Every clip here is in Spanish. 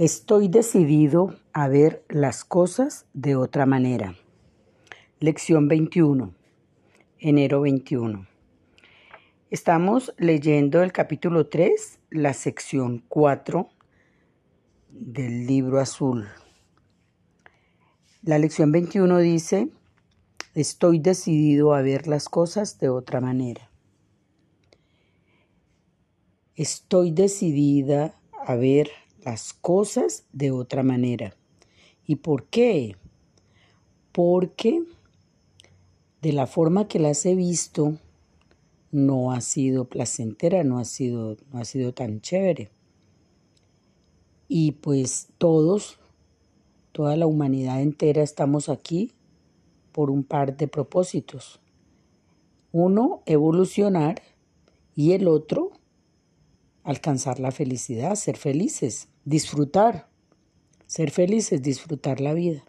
Estoy decidido a ver las cosas de otra manera. Lección 21, enero 21. Estamos leyendo el capítulo 3, la sección 4 del libro azul. La lección 21 dice, estoy decidido a ver las cosas de otra manera. Estoy decidida a ver las cosas de otra manera. ¿Y por qué? Porque de la forma que las he visto no ha sido placentera, no ha sido, no ha sido tan chévere. Y pues todos, toda la humanidad entera estamos aquí por un par de propósitos. Uno, evolucionar y el otro, alcanzar la felicidad, ser felices disfrutar. Ser feliz es disfrutar la vida.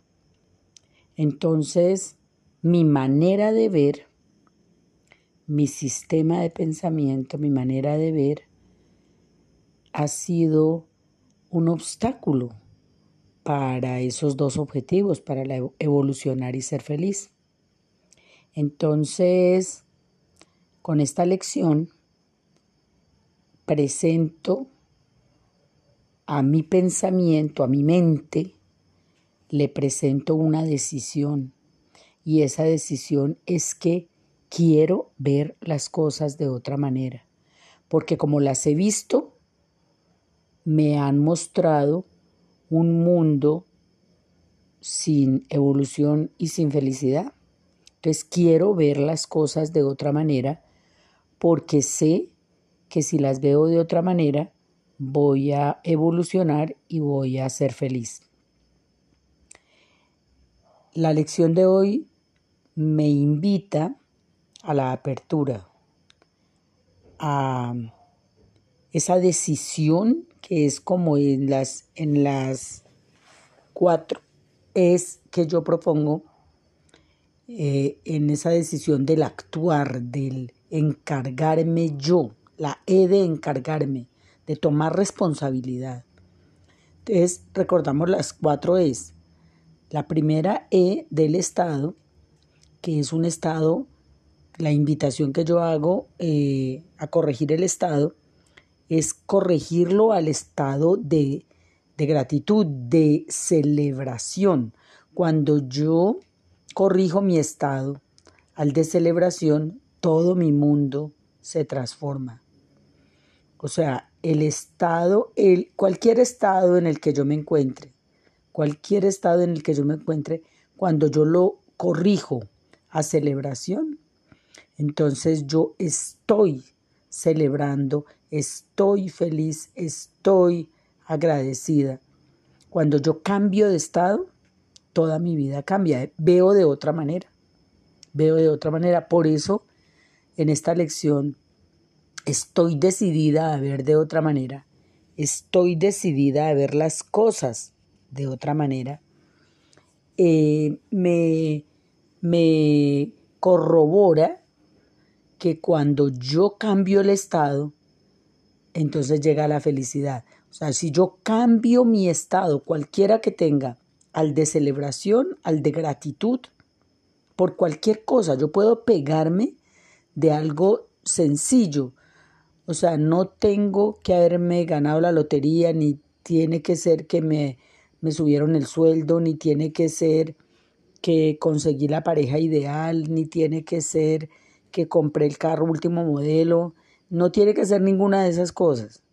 Entonces, mi manera de ver, mi sistema de pensamiento, mi manera de ver, ha sido un obstáculo para esos dos objetivos, para evolucionar y ser feliz. Entonces, con esta lección, presento a mi pensamiento, a mi mente, le presento una decisión y esa decisión es que quiero ver las cosas de otra manera, porque como las he visto, me han mostrado un mundo sin evolución y sin felicidad. Entonces quiero ver las cosas de otra manera porque sé que si las veo de otra manera, voy a evolucionar y voy a ser feliz. La lección de hoy me invita a la apertura, a esa decisión que es como en las, en las cuatro es que yo propongo eh, en esa decisión del actuar, del encargarme yo, la E de encargarme, de tomar responsabilidad. Entonces, recordamos las cuatro E's. La primera E del Estado, que es un Estado, la invitación que yo hago eh, a corregir el Estado, es corregirlo al estado de, de gratitud, de celebración. Cuando yo corrijo mi estado al de celebración, todo mi mundo se transforma. O sea, el estado, el, cualquier estado en el que yo me encuentre, cualquier estado en el que yo me encuentre, cuando yo lo corrijo a celebración, entonces yo estoy celebrando, estoy feliz, estoy agradecida. Cuando yo cambio de estado, toda mi vida cambia, veo de otra manera, veo de otra manera. Por eso, en esta lección Estoy decidida a ver de otra manera. Estoy decidida a ver las cosas de otra manera. Eh, me, me corrobora que cuando yo cambio el estado, entonces llega la felicidad. O sea, si yo cambio mi estado, cualquiera que tenga, al de celebración, al de gratitud, por cualquier cosa, yo puedo pegarme de algo sencillo, o sea, no tengo que haberme ganado la lotería, ni tiene que ser que me, me subieron el sueldo, ni tiene que ser que conseguí la pareja ideal, ni tiene que ser que compré el carro último modelo, no tiene que ser ninguna de esas cosas.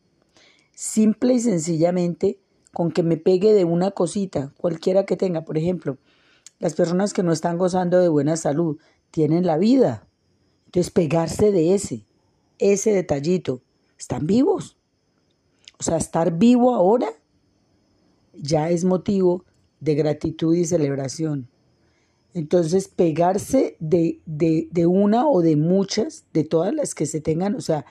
Simple y sencillamente con que me pegue de una cosita, cualquiera que tenga. Por ejemplo, las personas que no están gozando de buena salud tienen la vida. Entonces, pegarse de ese ese detallito. Están vivos. O sea, estar vivo ahora ya es motivo de gratitud y celebración. Entonces, pegarse de, de, una o de muchas, de todas las que se tengan, o sea,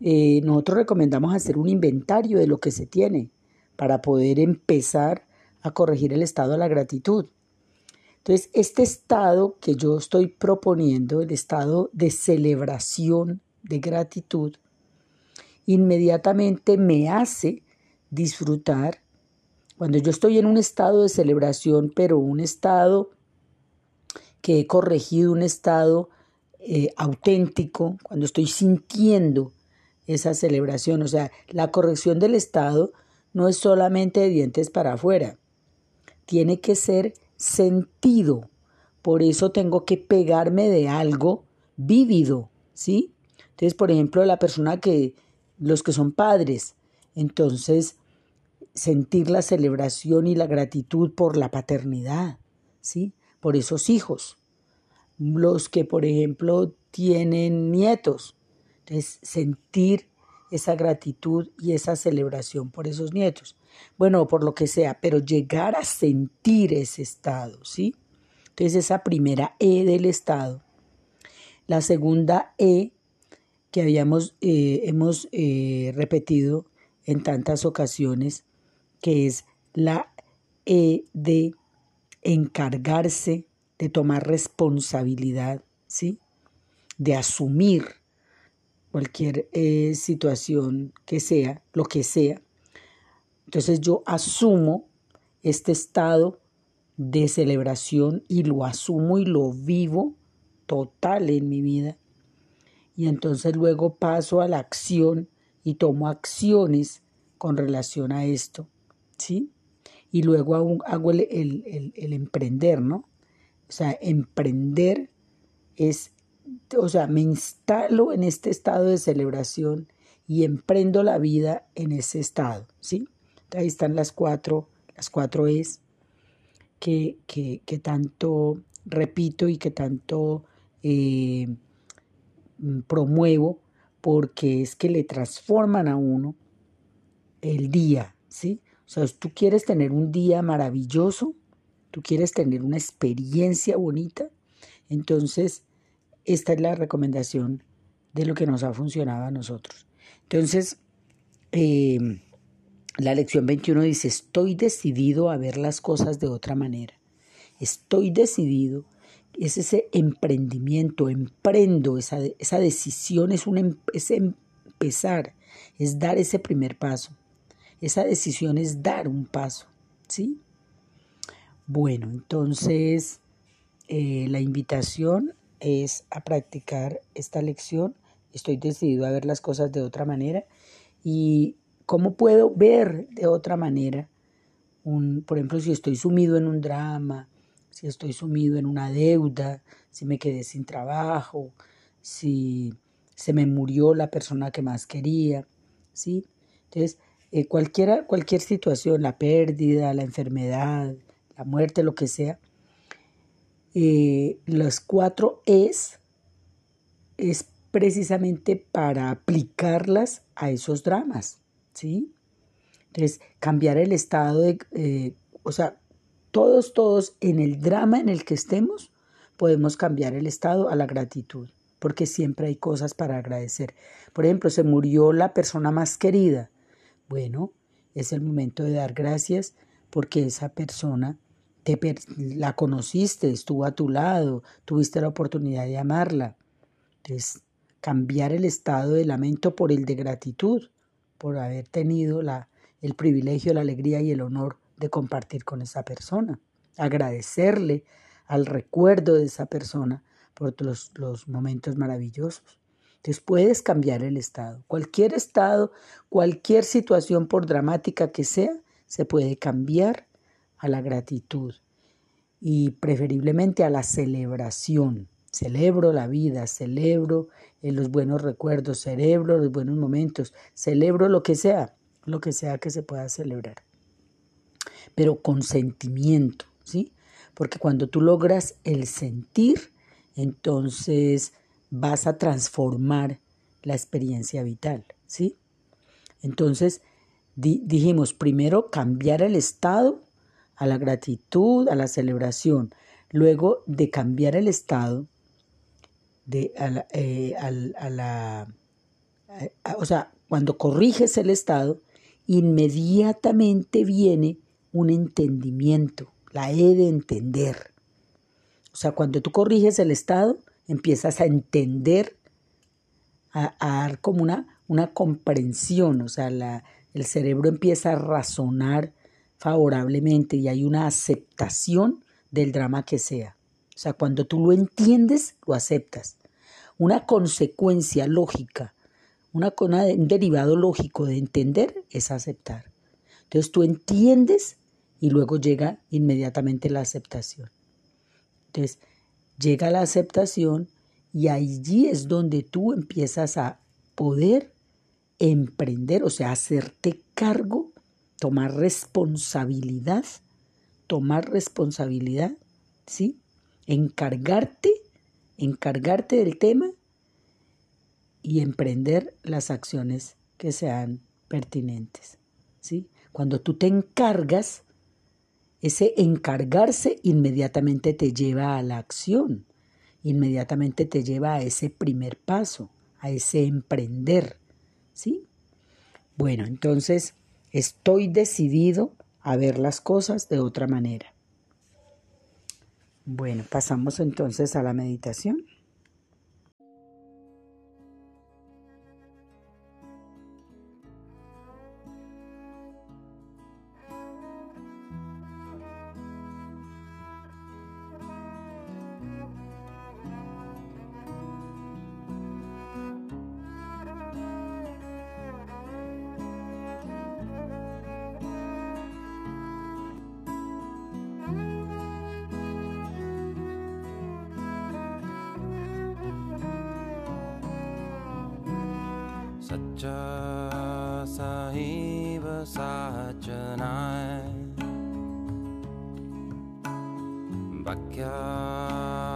eh, nosotros recomendamos hacer un inventario de lo que se tiene para poder empezar a corregir el estado de la gratitud. Entonces, este estado que yo estoy proponiendo, el estado de celebración de gratitud, inmediatamente me hace disfrutar Cuando yo estoy en un estado de celebración, pero un estado que he corregido, un estado eh, auténtico, cuando estoy sintiendo esa celebración, o sea, la corrección del estado no es solamente de dientes para afuera, tiene que ser sentido. Por eso tengo que pegarme de algo vívido, ¿sí? Entonces, por ejemplo, la persona que, los que son padres, entonces sentir la celebración y la gratitud por la paternidad, ¿sí? Por esos hijos. Los que, por ejemplo, tienen nietos, entonces sentir esa gratitud y esa celebración por esos nietos. Bueno, por lo que sea, pero llegar a sentir ese estado, ¿sí? Entonces esa primera E del estado. La segunda E que habíamos, eh, hemos eh, repetido en tantas ocasiones, que es la E de encargarse, de tomar responsabilidad, ¿sí? De asumir cualquier eh, situación que sea, lo que sea. Entonces yo asumo este estado de celebración y lo asumo y lo vivo total en mi vida. Y entonces luego paso a la acción y tomo acciones con relación a esto, ¿sí? Y luego hago, el, el emprender, ¿no? O sea, emprender es o sea, me instalo en este estado de celebración y emprendo la vida en ese estado, ¿sí? Ahí están las cuatro, las cuatro es que, que, que tanto repito y que tanto eh, promuevo porque es que le transforman a uno el día, ¿sí? O sea, tú quieres tener un día maravilloso, tú quieres tener una experiencia bonita, entonces esta es la recomendación de lo que nos ha funcionado a nosotros. Entonces, eh, la lección 21 dice, estoy decidido a ver las cosas de otra manera. Estoy decidido. Es ese emprendimiento, emprendo, esa, esa decisión es, un, em, es empezar, es dar ese primer paso. Esa decisión es dar un paso, ¿sí? Bueno, entonces eh, la invitación es a practicar esta lección. Estoy decidido a ver las cosas de otra manera. ¿Y cómo puedo ver de otra manera? Un, por ejemplo, si estoy sumido en un drama, si estoy sumido en una deuda, si me quedé sin trabajo, si se me murió la persona que más quería, ¿sí? Entonces, eh, cualquiera, cualquier situación, la pérdida, la enfermedad, la muerte, lo que sea, eh, los cuatro es, es precisamente para aplicarlas a esos dramas, ¿sí? Entonces, cambiar el estado de, eh, o sea, todos, todos en el drama en el que estemos, podemos cambiar el estado a la gratitud, porque siempre hay cosas para agradecer. Por ejemplo, se murió la persona más querida. Bueno, es el momento de dar gracias porque esa persona la conociste, estuvo a tu lado, tuviste la oportunidad de amarla. Entonces, cambiar el estado de lamento por el de gratitud, por haber tenido el privilegio, la alegría y el honor de compartir con esa persona. Agradecerle al recuerdo de esa persona por los, los momentos maravillosos. Entonces puedes cambiar el estado. Cualquier estado, cualquier situación, por dramática que sea, se puede cambiar a la gratitud y preferiblemente a la celebración. Celebro la vida, celebro eh, los buenos recuerdos, celebro los buenos momentos, celebro lo que sea, lo que sea que se pueda celebrar. Pero con sentimiento, ¿sí? Porque cuando tú logras el sentir, entonces vas a transformar la experiencia vital, ¿sí? Entonces, dijimos, primero cambiar el estado a la gratitud, a la celebración. Luego de cambiar el estado, de, a la, eh, o sea, cuando corriges el estado, inmediatamente viene un entendimiento, la E de entender. O sea, cuando tú corriges el estado, empiezas a entender, a, dar como una, una comprensión, o sea, la, el cerebro empieza a razonar favorablemente y hay una aceptación del drama que sea. O sea, cuando tú lo entiendes, lo aceptas. Una consecuencia lógica, una, un derivado lógico de entender es aceptar. Entonces tú entiendes y luego llega inmediatamente la aceptación. Entonces llega la aceptación y allí es donde tú empiezas a poder emprender, o sea, hacerte cargo, tomar responsabilidad, tomar responsabilidad, ¿sí? Encargarte, encargarte del tema y emprender las acciones que sean pertinentes, ¿sí? Cuando tú te encargas, ese encargarse inmediatamente te lleva a la acción, inmediatamente te lleva a ese primer paso, a ese emprender, ¿sí? Bueno, entonces estoy decidido a ver las cosas de otra manera. Bueno, pasamos entonces a la meditación. such a night backyard.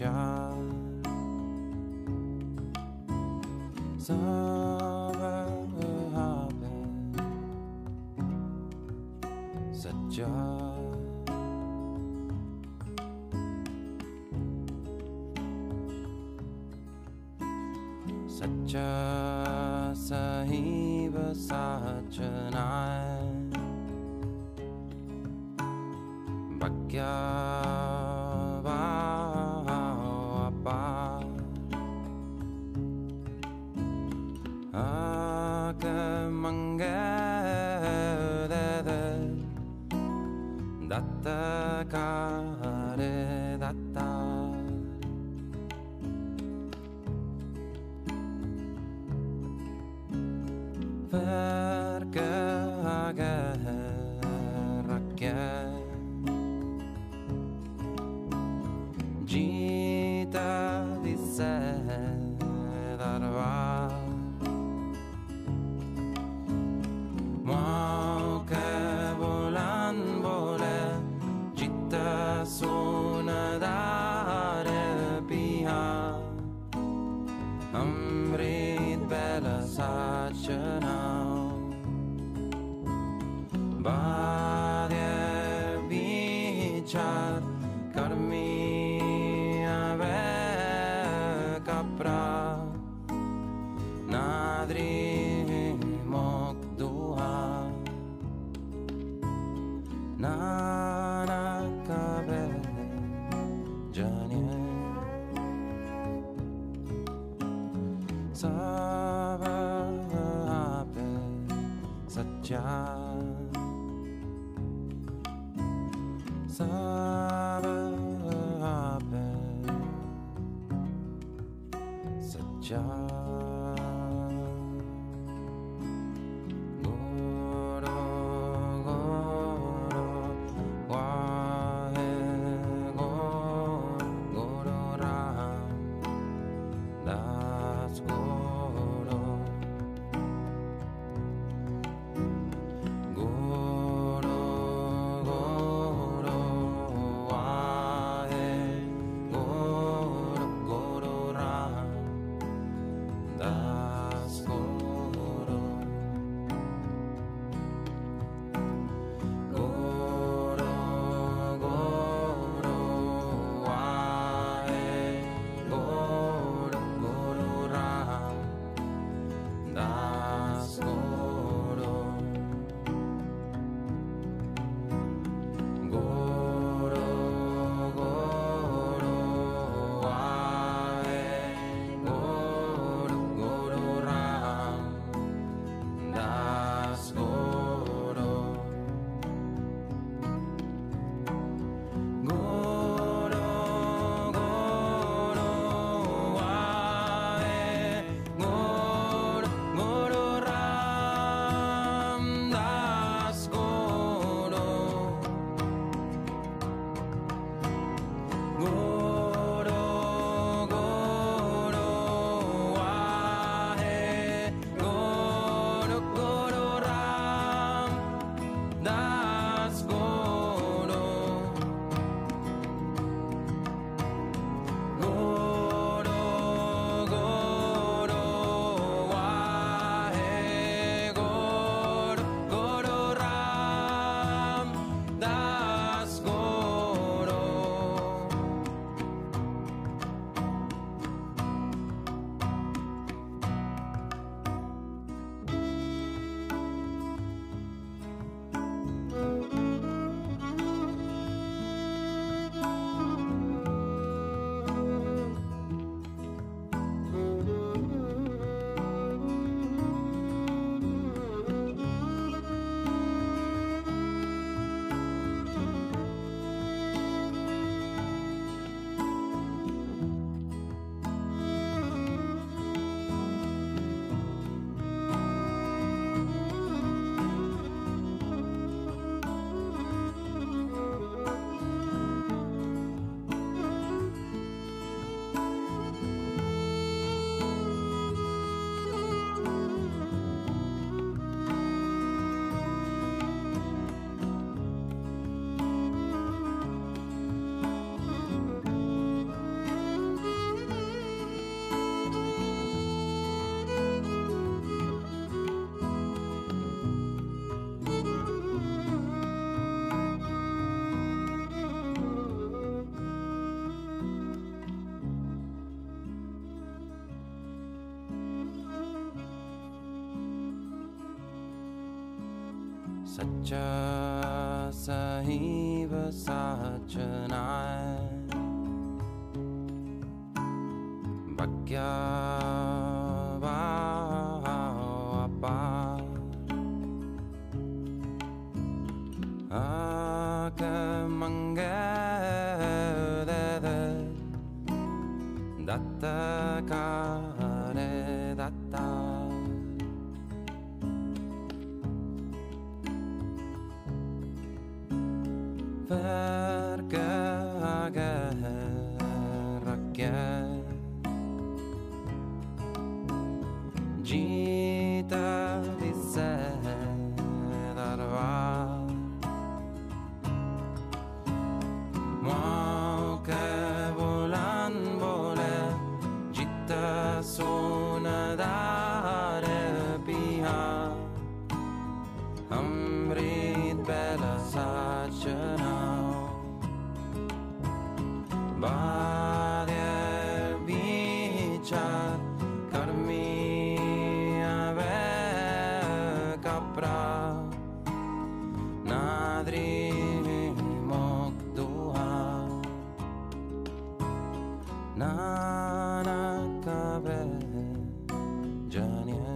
job. Summer hopping, such a such a sahib, such an past. सच्चा सही व साचना guerra, guerra. na nakave Janie.